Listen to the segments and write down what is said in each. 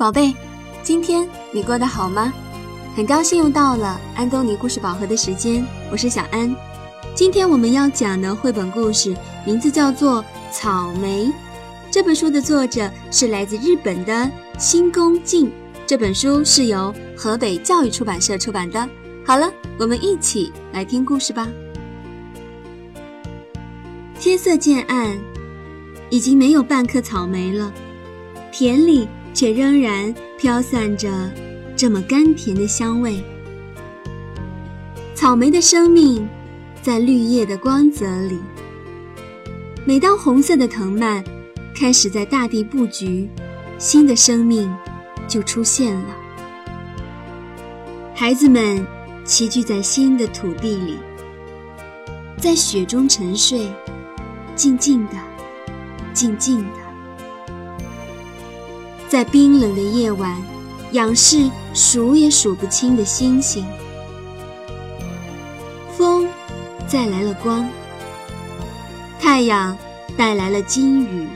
宝贝，今天你过得好吗？很高兴又到了安东尼故事宝盒的时间，我是小安。今天我们要讲的绘本故事名字叫做《草莓》。这本书的作者是来自日本的新宫静。这本书是由河北教育出版社出版的。好了，我们一起来听故事吧。天色渐暗，已经没有半颗草莓了，田里却仍然飘散着这么甘甜的香味。草莓的生命在绿叶的光泽里。每当红色的藤蔓开始在大地布局，新的生命。就出现了。孩子们齐聚在新的土地里，在雪中沉睡，静静的，静静的，在冰冷的夜晚，仰视数也数不清的星星。风带来了光，太阳带来了金雨，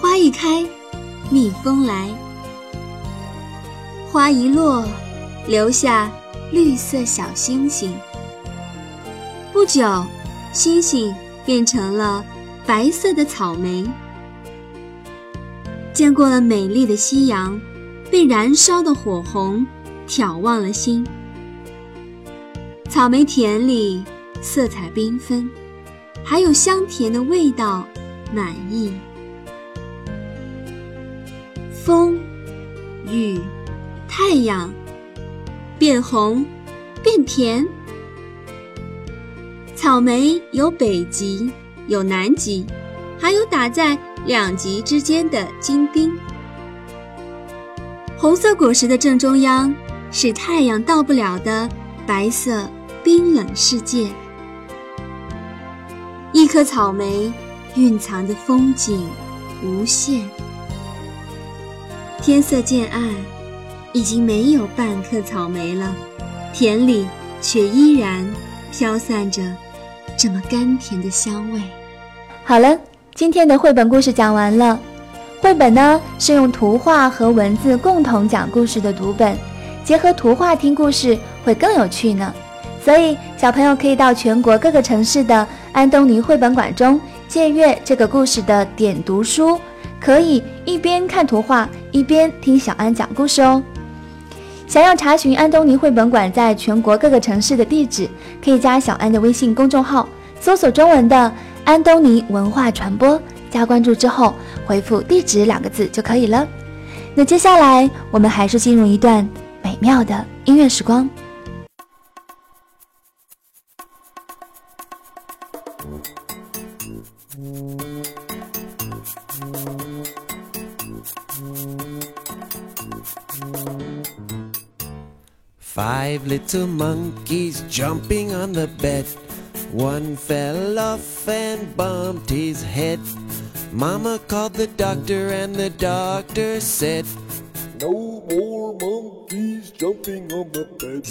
花一开，蜜蜂来。花一落，留下绿色小星星。不久，星星变成了白色的草莓。见过了美丽的夕阳，被燃烧的火红挑望了心。草莓田里色彩缤纷，还有香甜的味道，满意。风，雨。太阳变红，变甜。草莓有北极，有南极，还有打在两极之间的金钉。红色果实的正中央是太阳到不了的白色冰冷世界。一颗草莓蕴藏的风景无限。天色渐暗。已经没有半颗草莓了，田里却依然飘散着这么甘甜的香味。好了，今天的绘本故事讲完了。绘本呢是用图画和文字共同讲故事的读本，结合图画听故事会更有趣呢。所以小朋友可以到全国各个城市的安东尼绘本馆中借阅这个故事的点读书，可以一边看图画一边听小安讲故事哦。想要查询安东尼绘本馆在全国各个城市的地址，可以加小安的微信公众号，搜索中文的“安东尼文化传播”，加关注之后回复“地址”两个字就可以了。那接下来我们还是进入一段美妙的音乐时光。Five little monkeys jumping on the bed. One fell off and bumped his head. Mama called the doctor, and the doctor said, No more monkeys jumping on the bed.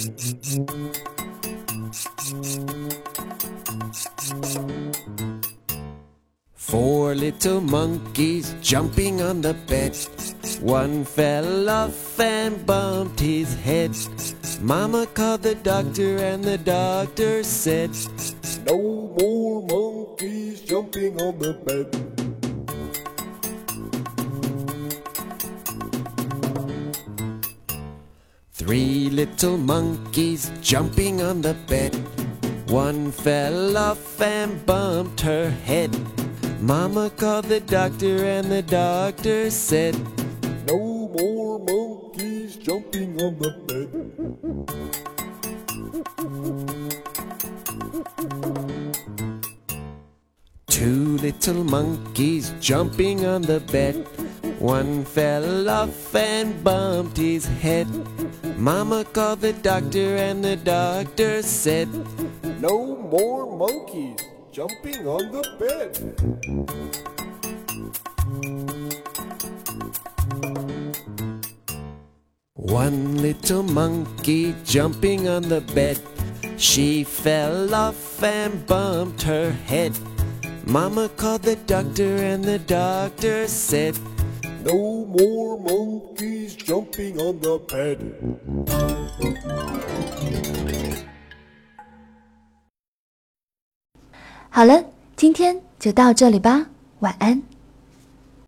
Four little monkeys jumping on the bed. One fell off and bumped his head. Mama called the doctor and the doctor said, No more monkeys jumping on the bed. Three little monkeys jumping on the bed. One fell off and bumped her head. Mama called the doctor and the doctor said, No more monkeys jumping on the bed. Two little monkeys jumping on the bed. One fell off and bumped his head. Mama called the doctor and the doctor said, No more monkeys jumping on the bed. One little monkey jumping on the bed. She fell off and bumped her head. Mama called the doctor, and the doctor said, No more monkeys jumping on the bed. 好了，今天就到这里吧，晚安。